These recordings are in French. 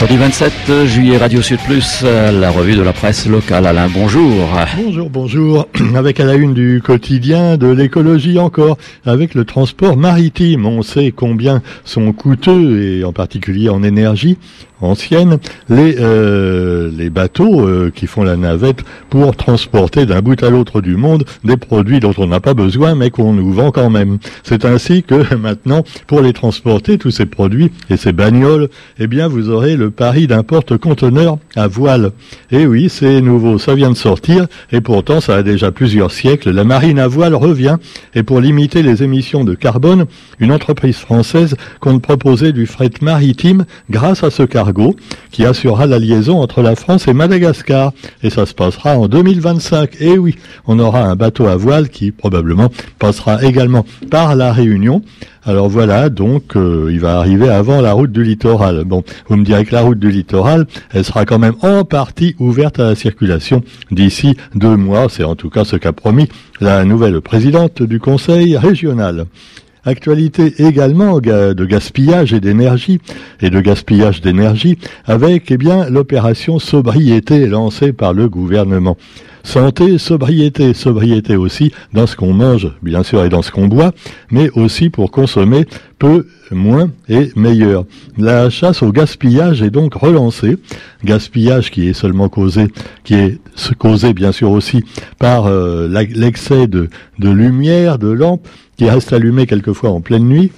Mercredi 27 juillet, Radio Sud Plus, la revue de la presse locale. Alain, bonjour. Bonjour, bonjour. Avec à la une du quotidien de l'écologie encore, avec le transport maritime. On sait combien sont coûteux, et en particulier en énergie, ancienne, les, euh, les bateaux euh, qui font la navette pour transporter d'un bout à l'autre du monde des produits dont on n'a pas besoin mais qu'on nous vend quand même. C'est ainsi que maintenant, pour les transporter, tous ces produits et ces bagnoles, eh bien vous aurez le pari d'un porte-conteneur à voile. Et oui, c'est nouveau, ça vient de sortir et pourtant ça a déjà plusieurs siècles. La marine à voile revient et pour limiter les émissions de carbone, une entreprise française compte proposer du fret maritime grâce à ce qui assurera la liaison entre la France et Madagascar. Et ça se passera en 2025. Et oui, on aura un bateau à voile qui probablement passera également par la Réunion. Alors voilà, donc euh, il va arriver avant la route du littoral. Bon, vous me direz que la route du littoral, elle sera quand même en partie ouverte à la circulation d'ici deux mois. C'est en tout cas ce qu'a promis la nouvelle présidente du Conseil régional. Actualité également de gaspillage et d'énergie et de gaspillage d'énergie avec eh bien l'opération sobriété lancée par le gouvernement. Santé, sobriété, sobriété aussi dans ce qu'on mange, bien sûr, et dans ce qu'on boit, mais aussi pour consommer peu, moins et meilleur. La chasse au gaspillage est donc relancée. Gaspillage qui est seulement causé, qui est causé bien sûr aussi par euh, l'excès de, de lumière, de lampes, qui reste allumé quelquefois en pleine nuit.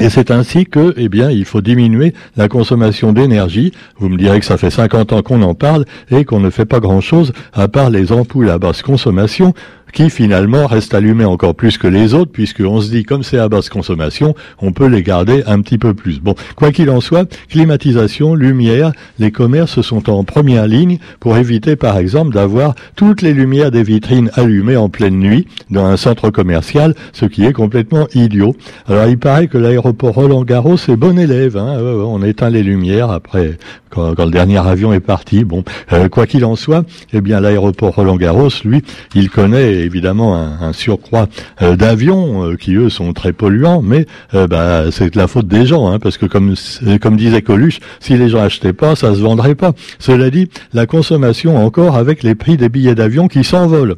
Et c'est ainsi que, eh bien, il faut diminuer la consommation d'énergie. Vous me direz que ça fait 50 ans qu'on en parle et qu'on ne fait pas grand chose à part les ampoules à basse consommation qui finalement restent allumés encore plus que les autres, puisqu'on se dit, comme c'est à basse consommation, on peut les garder un petit peu plus. Bon, quoi qu'il en soit, climatisation, lumière, les commerces sont en première ligne pour éviter, par exemple, d'avoir toutes les lumières des vitrines allumées en pleine nuit dans un centre commercial, ce qui est complètement idiot. Alors, il paraît que l'aéroport Roland-Garros est bon élève. Hein, on éteint les lumières après quand, le dernier avion est parti. Bon, euh, quoi qu'il en soit, eh bien, l'aéroport Roland-Garros, lui, il connaît évidemment un, surcroît euh, d'avions euh, qui eux sont très polluants, mais euh, bah, c'est la faute des gens, hein, parce que comme comme disait Coluche, si les gens achetaient pas, ça se vendrait pas. Cela dit, la consommation encore avec les prix des billets d'avion qui s'envolent.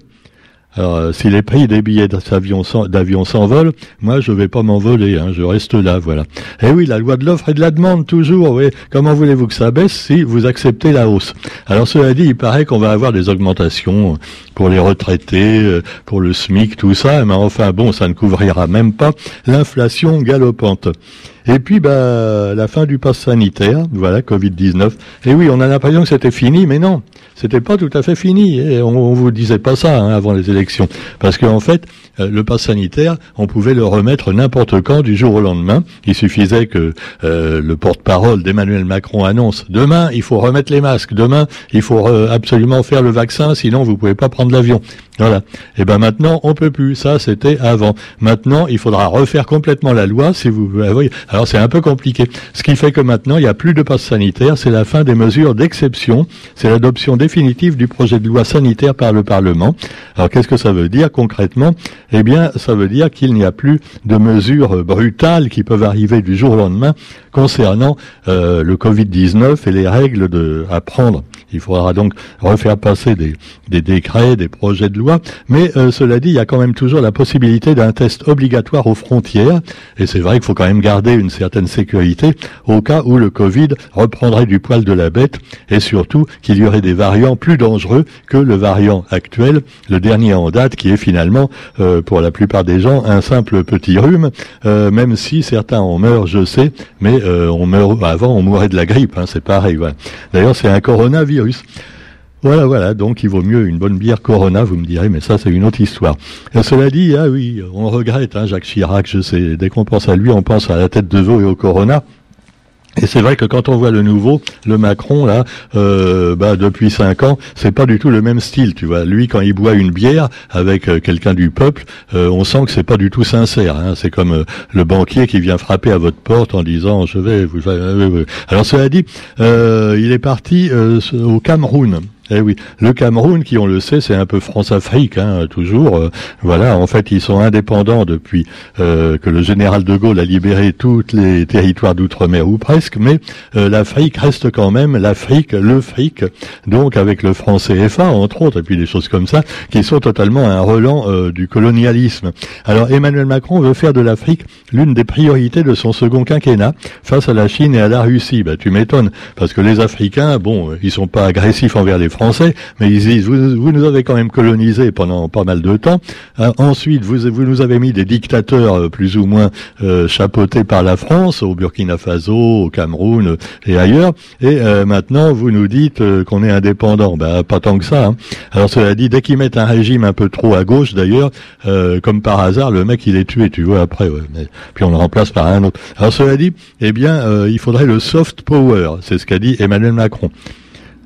Alors, euh, si les prix des billets d'avion s'envolent, moi, je vais pas m'envoler, hein, je reste là, voilà. Eh oui, la loi de l'offre et de la demande, toujours, oui. Comment voulez-vous que ça baisse si vous acceptez la hausse? Alors, cela dit, il paraît qu'on va avoir des augmentations pour les retraités, euh, pour le SMIC, tout ça, mais enfin, bon, ça ne couvrira même pas l'inflation galopante. Et puis, bah, la fin du pass sanitaire, voilà, Covid-19. Et oui, on a l'impression que c'était fini, mais non, c'était pas tout à fait fini. Et on, on vous disait pas ça hein, avant les élections, parce qu'en fait, euh, le pass sanitaire, on pouvait le remettre n'importe quand, du jour au lendemain. Il suffisait que euh, le porte-parole d'Emmanuel Macron annonce demain, il faut remettre les masques, demain, il faut euh, absolument faire le vaccin, sinon vous pouvez pas prendre l'avion. Voilà. Et ben maintenant, on peut plus. Ça, c'était avant. Maintenant, il faudra refaire complètement la loi. Si vous. Alors c'est un peu compliqué. Ce qui fait que maintenant, il n'y a plus de passe sanitaire. C'est la fin des mesures d'exception. C'est l'adoption définitive du projet de loi sanitaire par le Parlement. Alors qu'est-ce que ça veut dire concrètement? Eh bien, ça veut dire qu'il n'y a plus de mesures brutales qui peuvent arriver du jour au lendemain concernant euh, le Covid-19 et les règles de, à prendre. Il faudra donc refaire passer des, des décrets, des projets de loi, mais euh, cela dit, il y a quand même toujours la possibilité d'un test obligatoire aux frontières, et c'est vrai qu'il faut quand même garder une certaine sécurité au cas où le Covid reprendrait du poil de la bête, et surtout qu'il y aurait des variants plus dangereux que le variant actuel, le dernier en date, qui est finalement, euh, pour la plupart des gens, un simple petit rhume, même si certains en meurent, je sais, mais euh, on meurt avant, on mourait de la grippe, hein, c'est pareil. D'ailleurs, c'est un coronavirus. Voilà, voilà, donc il vaut mieux une bonne bière Corona, vous me direz, mais ça c'est une autre histoire. Cela dit, ah oui, on regrette, hein, Jacques Chirac, je sais, dès qu'on pense à lui, on pense à la tête de veau et au Corona. Et c'est vrai que quand on voit le nouveau, le Macron là, euh, bah, depuis cinq ans, c'est pas du tout le même style, tu vois. Lui, quand il boit une bière avec euh, quelqu'un du peuple, euh, on sent que c'est pas du tout sincère. Hein. C'est comme le banquier qui vient frapper à votre porte en disant je vais vous. Alors cela dit, il est parti au Cameroun. Eh oui, le Cameroun, qui on le sait, c'est un peu France-Afrique, hein, toujours. Euh, voilà, en fait, ils sont indépendants depuis euh, que le général de Gaulle a libéré tous les territoires d'outre-mer ou presque, mais euh, l'Afrique reste quand même l'Afrique, le fric, donc avec le franc CFA entre autres, et puis des choses comme ça, qui sont totalement un relan du colonialisme. Alors Emmanuel Macron veut faire de l'Afrique l'une des priorités de son second quinquennat face à la Chine et à la Russie. Bah, tu m'étonnes, parce que les Africains, bon, ils sont pas agressifs envers les Français, mais ils disent vous, nous avez quand même colonisé pendant pas mal de temps. Euh, ensuite, vous, vous nous avez mis des dictateurs euh, plus ou moins euh, chapeautés par la France, au Burkina Faso, au Cameroun et ailleurs. Et maintenant, vous nous dites qu'on est indépendant. Ben, pas tant que ça. Hein. Alors cela dit, dès qu'ils mettent un régime un peu trop à gauche, d'ailleurs, comme par hasard, le mec il est tué, tu vois, après. Puis on le remplace par un autre. Alors cela dit, eh bien, il faudrait le soft power. C'est ce qu'a dit Emmanuel Macron.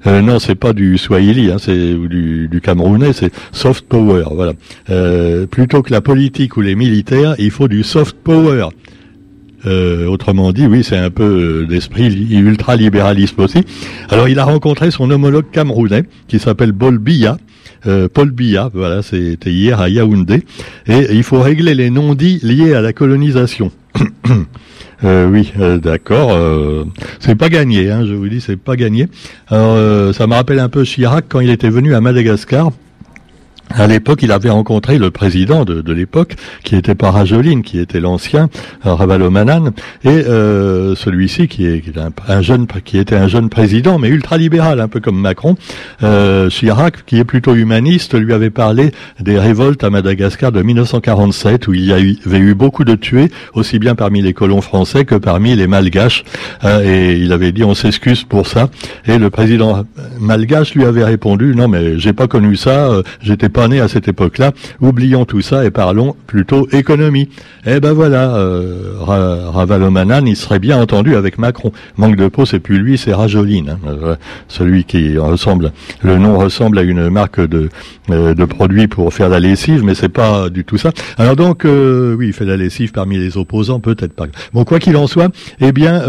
Euh, non, c'est pas du Swahili, hein, c'est du, du Camerounais, c'est soft power. Voilà. Euh, plutôt que la politique ou les militaires, il faut du soft power. Euh, autrement dit, oui, c'est un peu d'esprit ultra-libéralisme aussi. Alors, il a rencontré son homologue camerounais, qui s'appelle Paul Biya. Euh, Paul Biya, voilà, c'était hier à Yaoundé. Et il faut régler les non-dits liés à la colonisation. Euh, oui, euh, d'accord. Euh, c'est pas gagné, hein, je vous dis, c'est pas gagné. Alors, ça me rappelle un peu Chirac quand il était venu à Madagascar à l'époque, il avait rencontré le président de, de l'époque, qui était pas Rajoline, qui était l'ancien euh, Ravalomanan, et euh, celui-ci qui est, un, jeune, qui était un jeune président, mais ultra libéral, un peu comme Macron. Euh, Chirac, qui est plutôt humaniste, lui avait parlé des révoltes à Madagascar de 1947, où il y avait eu beaucoup de tués, aussi bien parmi les colons français que parmi les malgaches. Euh, et il avait dit on s'excuse pour ça. Et le président malgache lui avait répondu non mais j'ai pas connu ça, euh, j'étais né à cette époque-là. Oublions tout ça et parlons plutôt économie. Eh ben voilà, euh, Ravalomanan, il serait bien entendu avec Macron. Manque de peau, c'est plus lui, c'est Rajoline, euh, celui qui ressemble. Le nom ressemble à une marque de euh, de produits pour faire la lessive, mais c'est pas du tout ça. Alors donc, euh, oui, il fait la lessive parmi les opposants, peut-être pas. Bon, quoi qu'il en soit, eh bien,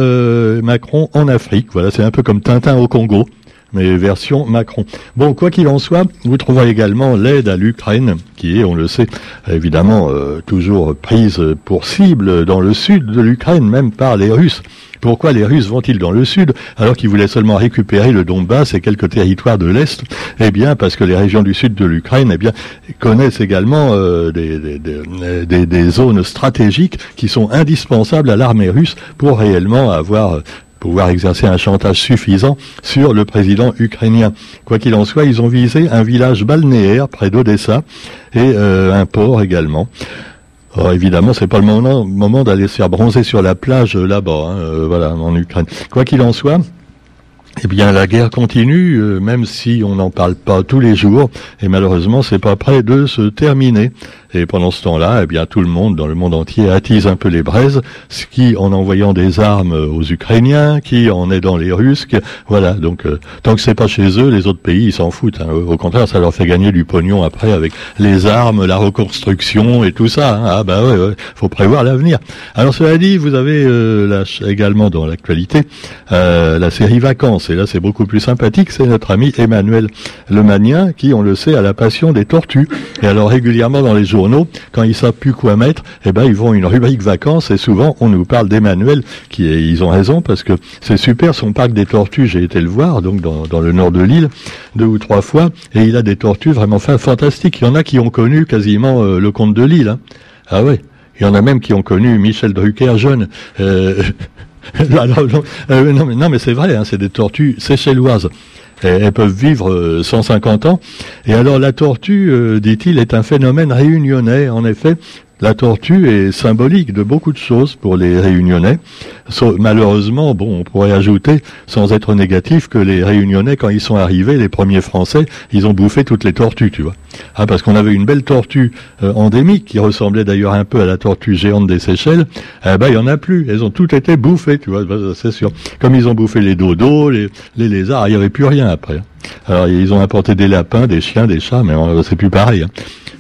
Macron en Afrique, voilà, c'est un peu comme Tintin au Congo version Macron. Bon, quoi qu'il en soit, vous trouverez également l'aide à l'Ukraine, qui est, on le sait, évidemment euh, toujours prise pour cible dans le sud de l'Ukraine, même par les Russes. Pourquoi les Russes vont-ils dans le sud alors qu'ils voulaient seulement récupérer le Donbass et quelques territoires de l'Est? Eh bien, parce que les régions du sud de l'Ukraine eh connaissent également euh, des, zones stratégiques qui sont indispensables à l'armée russe pour réellement avoir pouvoir exercer un chantage suffisant sur le président ukrainien. Quoi qu'il en soit, ils ont visé un village balnéaire près d'Odessa et euh, un port également. Alors évidemment, c'est pas le moment, moment d'aller se faire bronzer sur la plage euh, là-bas, hein, euh, voilà, en Ukraine. Quoi qu'il en soit, eh bien, la guerre continue, même si on n'en parle pas tous les jours, et malheureusement, c'est pas près de se terminer. Et pendant ce temps-là, eh bien, tout le monde, dans le monde entier, attise un peu les braises, ce qui en envoyant des armes aux Ukrainiens, qui en aidant les Russes. voilà. Donc, euh, tant que c'est pas chez eux, les autres pays, ils s'en foutent. Hein. Au contraire, ça leur fait gagner du pognon après avec les armes, la reconstruction et tout ça. Hein. Ah bah ouais, ouais, faut prévoir l'avenir. Alors cela dit, vous avez euh, également dans l'actualité euh, la série Vacances. Et là, c'est beaucoup plus sympathique. C'est notre ami Emmanuel Lemanien qui, on le sait, a la passion des tortues. Et alors régulièrement dans les jours quand ils savent plus quoi mettre, eh ben ils vont une rubrique vacances et souvent on nous parle d'Emmanuel, qui ils ont raison parce que c'est super son parc des tortues. J'ai été le voir donc dans, le nord de l'île deux ou trois fois et il a des tortues vraiment fantastiques. Il y en a qui ont connu quasiment euh, le comte de l'île. Hein. Ah ouais. Il y en a même qui ont connu Michel Drucker jeune. Euh, euh, non, mais, non, mais c'est vrai, hein, c'est des tortues séchelloises elles peuvent vivre 150 euh, ans. Et alors la tortue, euh, dit-il, est un phénomène réunionnais. En effet, la tortue est symbolique de beaucoup de choses pour les Réunionnais. Malheureusement, bon, on pourrait ajouter, sans être négatif, que les Réunionnais, quand ils sont arrivés, les premiers Français, ils ont bouffé toutes les tortues, tu vois. Ah, parce qu'on avait une belle tortue euh, endémique qui ressemblait d'ailleurs un peu à la tortue géante des Seychelles. Eh ben, il y en a plus. Elles ont toutes été bouffées, tu vois. C'est sûr. Comme ils ont bouffé les dodos, les, lézards, il n'y avait plus rien après. Alors, ils ont apporté des lapins, des chiens, des chats, mais c'est plus pareil. Hein.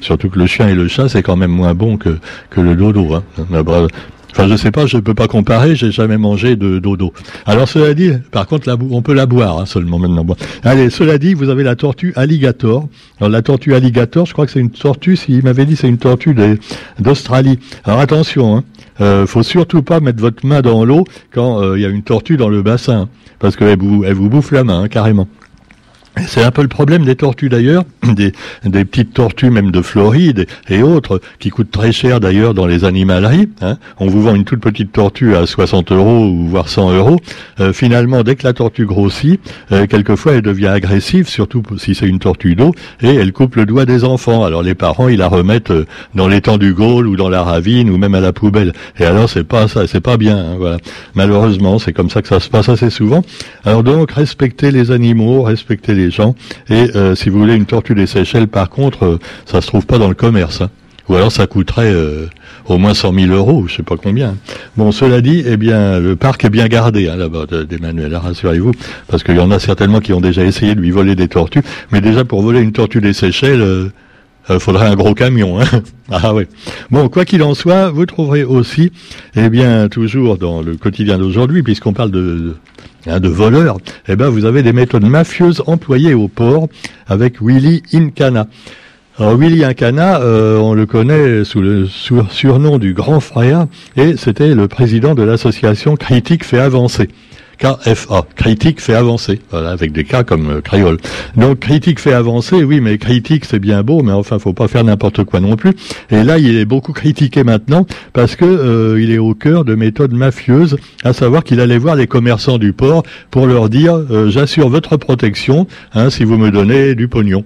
Surtout que le chien et le chat, c'est quand même moins bon que, le dodo. Hein. Enfin, je sais pas, je peux pas comparer, j'ai jamais mangé de dodo. Alors, cela dit, par contre, on peut la boire hein, seulement maintenant. Allez, cela dit, vous avez la tortue alligator. Alors, la tortue alligator, je crois que c'est une tortue, s'il m'avait dit, c'est une tortue d'Australie. Alors, attention, hein, euh, faut surtout pas mettre votre main dans l'eau quand euh, il y a une tortue dans le bassin, parce qu'elle vous, elle vous bouffe la main, carrément. C'est un peu le problème des tortues d'ailleurs, des, petites tortues même de Floride et autres, qui coûtent très cher d'ailleurs dans les animaleries. Hein. On vous vend une toute petite tortue à 60 euros ou voire 100 euros. Euh, finalement, dès que la tortue grossit, euh, quelquefois elle devient agressive, surtout si c'est une tortue d'eau, et elle coupe le doigt des enfants. Alors les parents, ils la remettent euh, dans l'étang du Gaulle ou dans la ravine ou même à la poubelle. Et alors c'est pas ça, c'est pas bien. Hein. Malheureusement, c'est comme ça que ça se passe assez souvent. Alors donc, respectez les animaux, respectez les gens. Et euh, si vous voulez une tortue des Seychelles, par contre, euh, ça se trouve pas dans le commerce. Hein. Ou alors ça coûterait euh, au moins 100 000 euros, je sais pas combien. Bon, cela dit, eh bien, le parc est bien gardé hein, là-bas d'Emmanuel, rassurez-vous, parce qu'il y en a certainement qui ont déjà essayé de lui voler des tortues. Mais déjà, pour voler une tortue des Seychelles, faudrait un gros camion. Hein ah. Bon, quoi qu'il en soit, vous trouverez aussi, eh bien, toujours dans le quotidien d'aujourd'hui, puisqu'on parle de, Hein, de voleurs, eh ben vous avez des méthodes mafieuses employées au port avec Willy Incana. Alors Willy Incana, euh, on le connaît sous le surnom du grand frère, et c'était le président de l'association Critique fait avancer. KFA, critique fait avancer, voilà, avec des cas comme euh, créole. Donc critique fait avancer, oui, mais critique c'est bien beau, mais enfin faut pas faire n'importe quoi non plus. Et là, il est beaucoup critiqué maintenant parce que euh, il est au cœur de méthodes mafieuses, à savoir qu'il allait voir les commerçants du port pour leur dire euh, j'assure votre protection hein, si vous me donnez du pognon.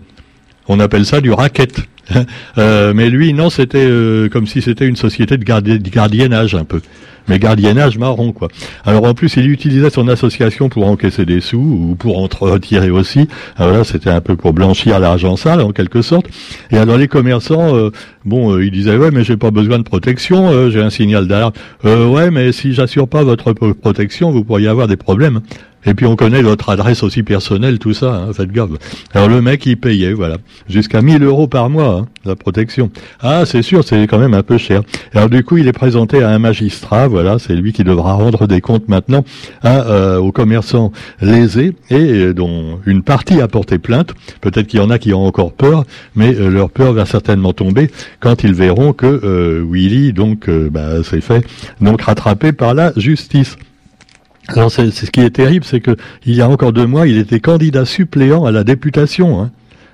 On appelle ça du racket. mais lui, non, c'était comme si c'était une société de gardiennage un peu mais gardiennage marron, quoi. Alors en plus, il utilisait son association pour encaisser des sous ou pour en retirer aussi. Alors c'était un peu pour blanchir l'argent sale, en quelque sorte. Et alors les commerçants, euh, bon, euh, ils disaient, ouais, mais j'ai pas besoin de protection, euh, j'ai un signal d'alarme. ouais, mais si j'assure pas votre protection, vous pourriez avoir des problèmes. Et puis on connaît votre adresse aussi personnelle, tout ça, hein, faites gaffe. Alors le mec il payait, voilà, jusqu'à 1000 euros par mois, hein, la protection. Ah c'est sûr, c'est quand même un peu cher. Alors du coup il est présenté à un magistrat, voilà, c'est lui qui devra rendre des comptes maintenant euh, aux commerçants lésés et euh, dont une partie a porté plainte. Peut-être qu'il y en a qui ont encore peur, mais euh, leur peur va certainement tomber quand ils verront que Willy donc bah, s'est fait donc rattrapé par la justice. Alors c'est ce qui est terrible, c'est que il y a encore deux mois, il était candidat suppléant à la députation. Hein.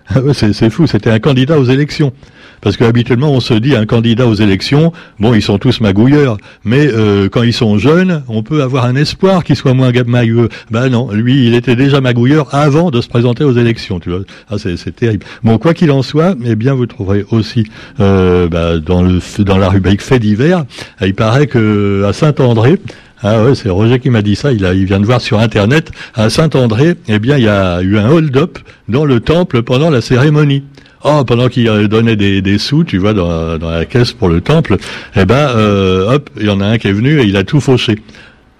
Ah c'est fou, c'était un candidat aux élections. Parce qu'habituellement, on se dit un candidat aux élections, bon, ils sont tous magouilleurs, mais euh, quand ils sont jeunes, on peut avoir un espoir qu'ils soient moins magouilleux. Ben non, lui, il était déjà magouilleur avant de se présenter aux élections, tu vois. Ah, c'est terrible. Bon, quoi qu'il en soit, eh bien, vous trouverez aussi euh, bah, dans, le, dans la rubrique fait divers, il paraît que à Saint-André, ah ouais, c'est Roger qui m'a dit ça. Il, vient de voir sur Internet à Saint-André. Eh bien, il y a eu un hold-up dans le temple pendant la cérémonie. Oh, pendant qu'il donnait des, des, sous, tu vois, dans, la caisse pour le temple, eh ben, euh, hop, il y en a un qui est venu et il a tout fauché.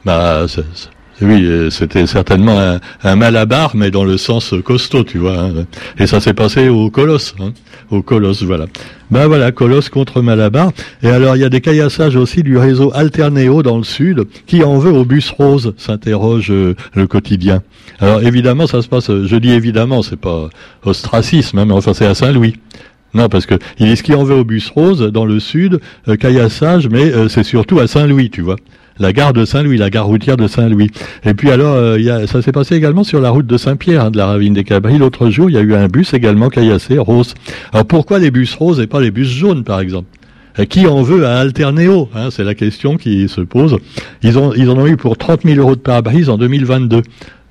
Bah, oui, euh, c'était certainement un, malabar, mais dans le sens costaud, tu vois. Hein. Et ça s'est passé au Colosse, hein, au Colosse, voilà. Ben voilà, Colosse contre Malabar. Et alors, il y a des caillassages aussi du réseau Alternéo dans le sud, qui en veut au bus rose, s'interroge euh, le quotidien. Alors, évidemment, ça se passe, je dis évidemment, c'est pas ostracisme, hein, mais enfin, c'est à Saint-Louis. Non, parce que il est ce qui en veut au bus rose dans le sud, euh, caillassage, mais c'est surtout à Saint-Louis, tu vois la gare de Saint-Louis, la gare routière de Saint-Louis. Et puis alors, euh, ça s'est passé également sur la route de Saint-Pierre, hein, de la ravine des Cabris. L'autre jour, il y a eu un bus également caillassé, rose. Alors pourquoi les bus roses et pas les bus jaunes, par exemple? Qui en veut à Alternéo hein, C'est la question qui se pose. Ils en ont eu pour 30 000 euros de pare-brise en 2022.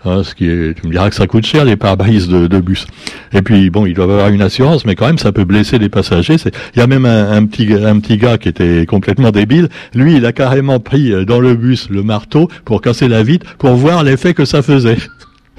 Hein, ce qui est, tu me diras que ça coûte cher les pare-brises de, de, bus. Et puis bon, ils doivent avoir une assurance, mais quand même ça peut blesser les passagers. Il y a même un, petit un petit gars qui était complètement débile. Lui, il a carrément pris euh, dans le bus le marteau pour casser la vitre, pour voir l'effet que ça faisait.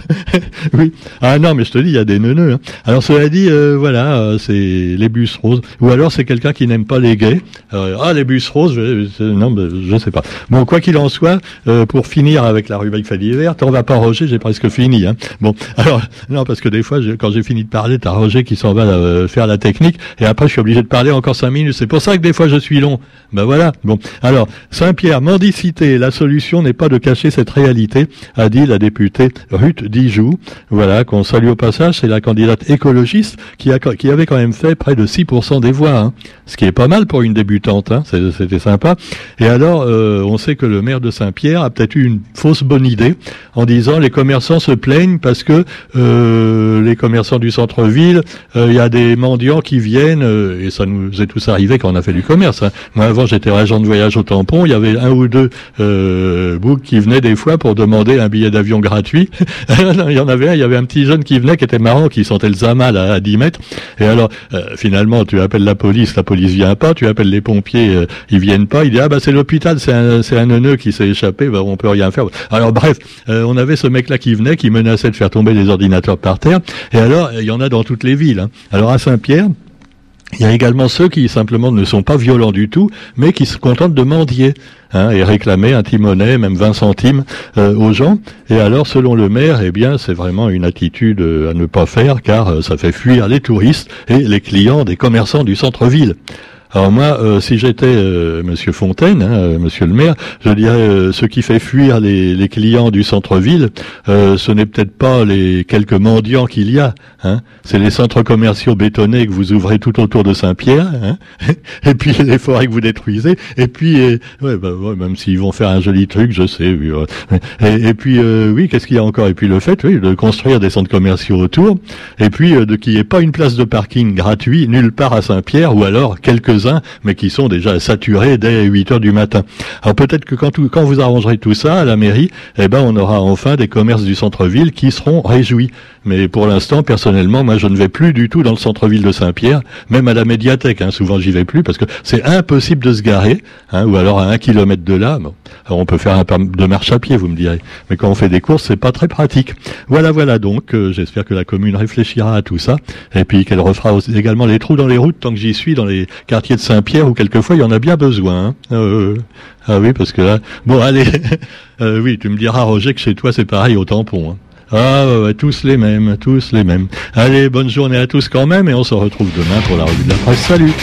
oui. Ah non, mais je te dis, il y a des neuneux. Hein. Alors cela dit, euh, voilà, euh, c'est les bus roses. Ou alors c'est quelqu'un qui n'aime pas les gays. Euh, ah, les bus roses, je, non, je ne sais pas. Bon, quoi qu'il en soit, pour finir avec la rubrique Fadi verte, on va pas Roger, j'ai presque fini. Hein. Bon, alors non, parce que des fois, quand j'ai fini de parler, t'as Roger qui s'en va faire la technique, et après je suis obligé de parler encore cinq minutes. C'est pour ça que des fois je suis long. Ben voilà. Bon, alors Saint-Pierre, mendicité, la solution n'est pas de cacher cette réalité, a dit la députée Ruth Dijoux, voilà, qu'on salue au passage, c'est la candidate écologiste qui, a, qui avait quand même fait près de 6% des voix, hein. ce qui est pas mal pour une débutante, hein, c'était sympa. Et alors, euh, on sait que le maire de Saint-Pierre a peut-être eu une fausse bonne idée en disant les commerçants se plaignent parce que euh, les commerçants du centre-ville, euh, il y a des mendiants qui viennent, et ça nous est tous arrivé quand on a fait du commerce. Hein. Moi avant j'étais agent de voyage au tampon, il y avait un ou deux boucs qui venaient des fois pour demander un billet d'avion gratuit. il y en avait un, il y avait un petit jeune qui venait, qui était marrant, qui sentait le zamal à, 10 mètres. Et alors, euh, finalement, tu appelles la police, la police vient pas, tu appelles les pompiers, euh, ils viennent pas. Il dit, ah bah c'est l'hôpital, c'est un, c'est un neuneu qui s'est échappé, bah, on peut rien faire. Alors bref, euh, on avait ce mec-là qui venait, qui menaçait de faire tomber les ordinateurs par terre. Et alors, il y en a dans toutes les villes. Hein. Alors à Saint-Pierre, il y a également ceux qui simplement ne sont pas violents du tout, mais qui se contentent de mendier hein, et réclamer un timonet, même 20 centimes euh, aux gens. Et alors, selon le maire, eh bien, c'est vraiment une attitude euh, à ne pas faire, car euh, ça fait fuir les touristes et les clients des commerçants du centre-ville. Alors moi, euh, si j'étais euh, Monsieur Fontaine, hein, euh, Monsieur le maire, je dirais ce qui fait fuir les, les clients du centre-ville, ce n'est peut-être pas les quelques mendiants qu'il y a, hein, c'est les centres commerciaux bétonnés que vous ouvrez tout autour de Saint-Pierre, hein, et puis les forêts que vous détruisez, et puis ouais, bah, ouais, même s'ils vont faire un joli truc, je sais. et, puis oui, qu'est-ce qu'il y a encore? Et puis le fait, oui, de construire des centres commerciaux autour, et puis de qu'il n'y ait pas une place de parking gratuit nulle part à Saint-Pierre, ou alors quelques mais qui sont déjà saturés dès 8 heures du matin. Alors peut-être que quand, vous arrangerez tout ça à la mairie, eh ben on aura enfin des commerces du centre-ville qui seront réjouis. Mais pour l'instant, personnellement, moi je ne vais plus du tout dans le centre-ville de Saint-Pierre, même à la médiathèque. Hein, souvent j'y vais plus parce que c'est impossible de se garer, hein, ou alors à un kilomètre de là. Alors on peut faire un peu de marche à pied, vous me direz. Mais quand on fait des courses, c'est pas très pratique. Voilà, voilà. Donc euh, j'espère que la commune réfléchira à tout ça et puis qu'elle refera également les trous dans les routes tant que j'y suis dans les quartiers de Saint-Pierre où quelquefois il y en a bien besoin. Hein. Euh, ah oui, parce que là, bon, allez, euh, oui, tu me diras Roger que chez toi c'est pareil au tampon. Hein. Ah ouais, tous les mêmes, tous les mêmes. Allez, bonne journée à tous quand même et on se retrouve demain pour la revue de la presse. Salut